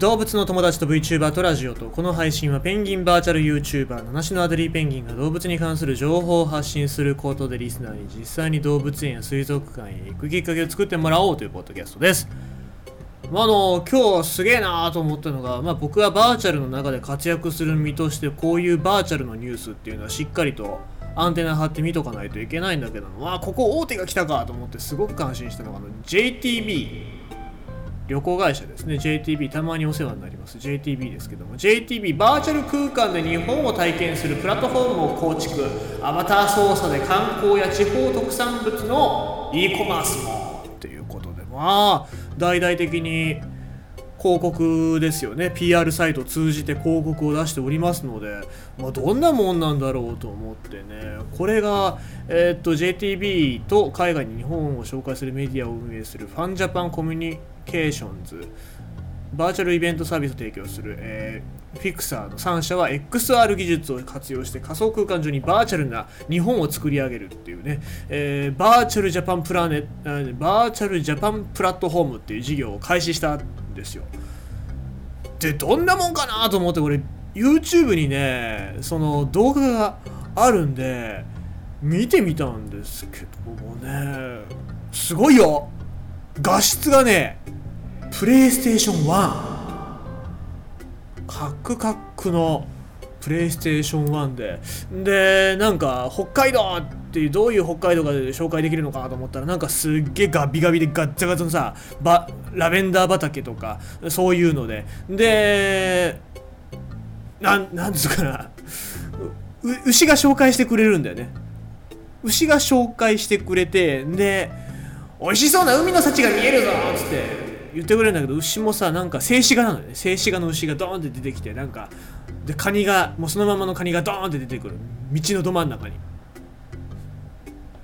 動物の友達と VTuber とラジオとこの配信はペンギンバーチャル YouTuber 七種のアデリーペンギンが動物に関する情報を発信することでリスナーに実際に動物園や水族館へ行くきっかけを作ってもらおうというポッドキャストですまあ、あの今日すげえなーと思ったのが、まあ、僕はバーチャルの中で活躍する身としてこういうバーチャルのニュースっていうのはしっかりとアンテナ張って見とかないといけないんだけどわあここ大手が来たかと思ってすごく感心したのがあの JTB 旅行会社ですね。JTB たまにお世話になります。JTB ですけども。JTB バーチャル空間で日本を体験するプラットフォームを構築。アバター操作で観光や地方特産物の e コマースもということで。まあ大々的に広告ですよね。PR サイトを通じて広告を出しておりますので、まあ、どんなもんなんだろうと思ってね。これが、えー、っと JTB と海外に日本を紹介するメディアを運営するファンジャパンコミュニケーションズ。バーチャルイベントサービスを提供する、えー、フィクサーの3社は XR 技術を活用して仮想空間上にバーチャルな日本を作り上げるっていうね、えー、バーチャルジャパンプラネバーチャルジャパンプラットフォームっていう事業を開始したですよ。でどんなもんかなと思って俺 YouTube にねその動画があるんで見てみたんですけどもねすごいよ。画質がねプレイステーション。1カックカックのプレイステーション1で。でなんか北海道っってどういう北海道かで紹介できるのかなと思ったらなんかすっげえガビガビでガッツャガツのさバラベンダー畑とかそういうので。でなんなんですかな。牛が紹介してくれるんだよね。牛が紹介してくれてで美味しそうな海の幸が見えるぞっつって言ってくれるんだけど牛もさなんか静止画なのね。静止画の牛がドーンって出てきてなんかでカニがもうそのままのカニがドーンって出てくる。道のど真ん中に。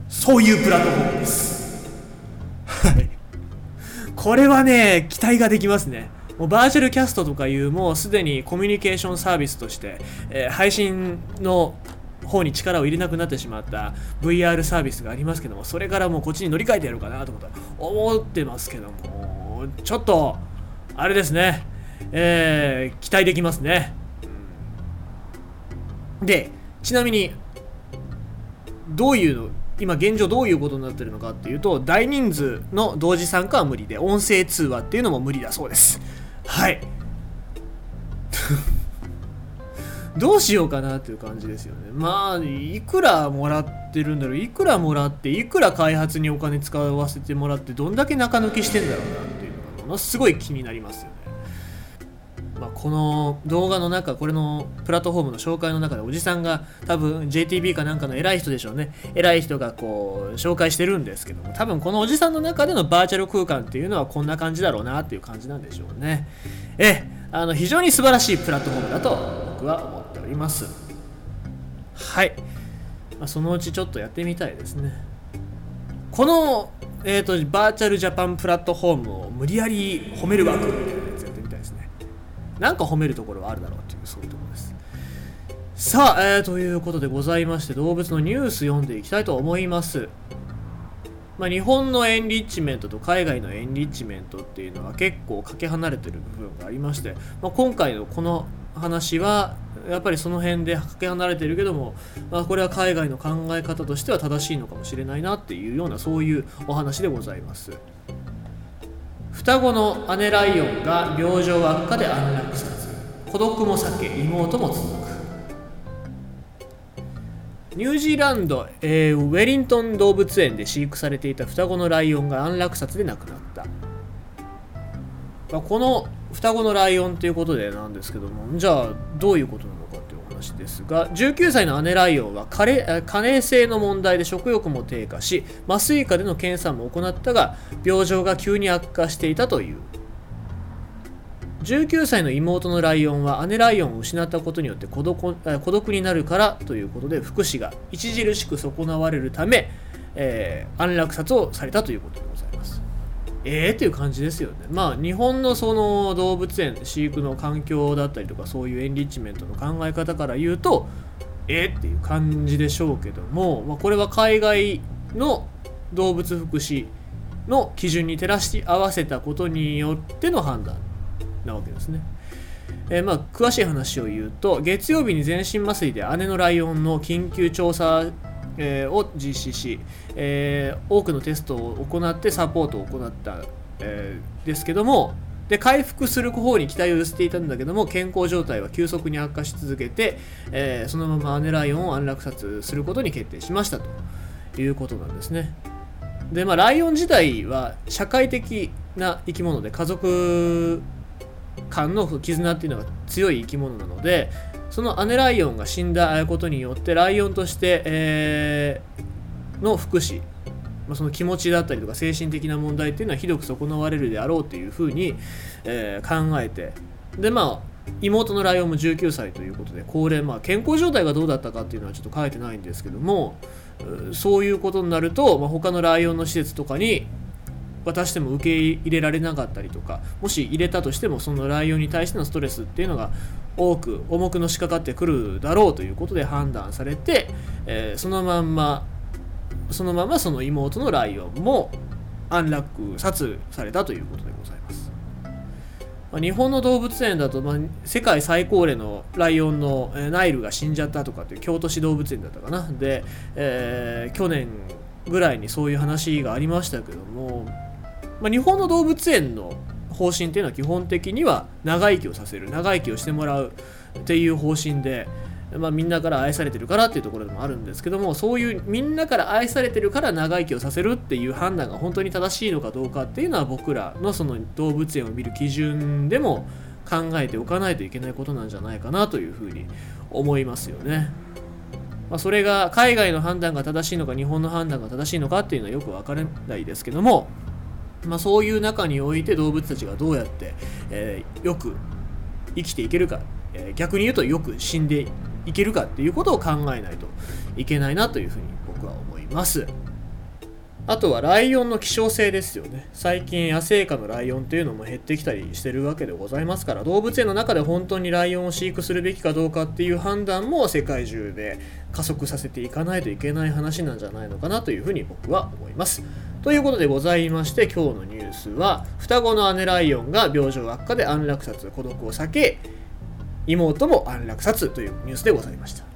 そういうプラットフォームです。はい。これはね期待ができますね。もうバーチャルキャストとかいうもうすでにコミュニケーションサービスとして、えー、配信の方に力を入れなくなってしまった VR サービスがありますけどもそれからもうこっちに乗り換えてやろうかなと思ってますけども。ちょっとあれですね。えー、期待できますね。でちなみにどういうの今現状どういうことになってるのかっていうと大人数の同時参加は無理で音声通話っていうのも無理だそうです。はい。どうしようかなっていう感じですよね。まあいくらもらってるんだろう。いくらもらっていくら開発にお金使わせてもらってどんだけ中抜きしてんだろうなっていうのがものすごい気になりますよね。まあ、この動画の中これのプラットフォームの紹介の中でおじさんが多分 JTB かなんかの偉い人でしょうね。偉い人がこう紹介してるんですけども多分このおじさんの中でのバーチャル空間っていうのはこんな感じだろうなっていう感じなんでしょうね。えあの非常に素晴らしいプラットフォームだと僕は思っております。はい、まあ、そのうちちょっとやってみたいですね。このえーと、バーチャルジャパンプラットフォームを無理やり褒める枠なんか褒めるところはあるだろうっていうそういうところですさあ、えー、ということでございまして動物のニュース読んでいきたいと思いますまあ、日本のエンリッチメントと海外のエンリッチメントっていうのは結構かけ離れてる部分がありまして、まあ、今回のこの話はやっぱりその辺でかけ離れてるけども、まあ、これは海外の考え方としては正しいのかもしれないなっていうようなそういうお話でございます。双子の姉ライオンが病状悪化で安楽さず孤独も避け妹も続く。ニュージーランド、えー、ウェリントン動物園で飼育されていた双子のライオンが安楽殺で亡くなった、まあ、この双子のライオンということでなんですけどもじゃあどういうことなの話ですが19歳の姉ライオンは加齢性の問題で食欲も低下し麻酔科での検査も行ったが病状が急に悪化していたという。19歳の妹のライオンは姉ライオンを失ったことによって孤独孤独になるからということで福祉が著しく損なわれるため、えー、安楽殺をされたということでございます。ええー、っていう感じですよね。まあ日本のその動物園飼育の環境だったりとかそういうエンリッチメントの考え方から言うとえー、っていう感じでしょうけども、まあ、これは海外の動物福祉の基準に照らし合わせたことによっての判断なわけですね。えー、まあ詳しい話を言うと月曜日に全身麻酔で姉のライオンの緊急調査えー、を実施し、えー、多くのテストを行ってサポートを行った、えー、ですけどもで回復する方に期待を寄せていたんだけども健康状態は急速に悪化し続けて、えー、そのまま姉ライオンを安楽殺することに決定しましたと。いうことなんですね。でまあライオン自体は社会的な生き物で家族間の絆っていうのが強い生き物なのでその姉ライオンが死んだことによってライオンとして、えー、の福祉まあ、その気持ちだったりとか精神的な問題っていうのはひどく損なわれるであろうというふうに、えー、考えてでまあ妹のライオンも19歳ということで高齢、まあ、健康状態がどうだったかっていうのはちょっと書いてないんですけどもそういうことになると、まあ、他のライオンの施設とかに渡しても受け入れられなかったりとかもし入れたとしてもそのライオンに対してのストレスっていうのが多く重くのしかかってくるだろうということで判断されて、えー、そのまんまそのままその妹のライオンも安楽殺されたということでございます。まあ、日本の動物園だと、まあ、世界最高齢のライオンの、えー、ナイルが死んじゃったとかっていう京都市動物園だったかな。で、えー、去年ぐらいにそういう話がありましたけども、まあ、日本の動物園の方針っていうのは基本的には長生きをさせる長生きをしてもらうっていう方針で、まあ、みんなから愛されてるからっていうところでもあるんですけどもそういうみんなから愛されてるから長生きをさせるっていう判断が本当に正しいのかどうかっていうのは僕らのその動物園を見る基準でも考えておかないといけないことなんじゃないかなというふうに思いますよね。まあ、それが海外の判断が正しいのか日本の判断が正しいのかっていうのはよく分からないですけども、まあ、そういう中において動物たちがどうやって、えー、よく生きていけるか、えー、逆に言うとよく死んでいけるかっていうことを考えないといけないなというふうに僕は思います。あとはライオンの希少性ですよね。最近野生下のライオンっていうのも減ってきたりしてるわけでございますから動物園の中で本当にライオンを飼育するべきかどうかっていう判断も世界中で加速させていかないといけない話なんじゃないのかなというふうに僕は思います。ということでございまして今日のニュースは双子の姉ライオンが病状悪化で安楽殺孤独を避け妹も安楽殺というニュースでございました。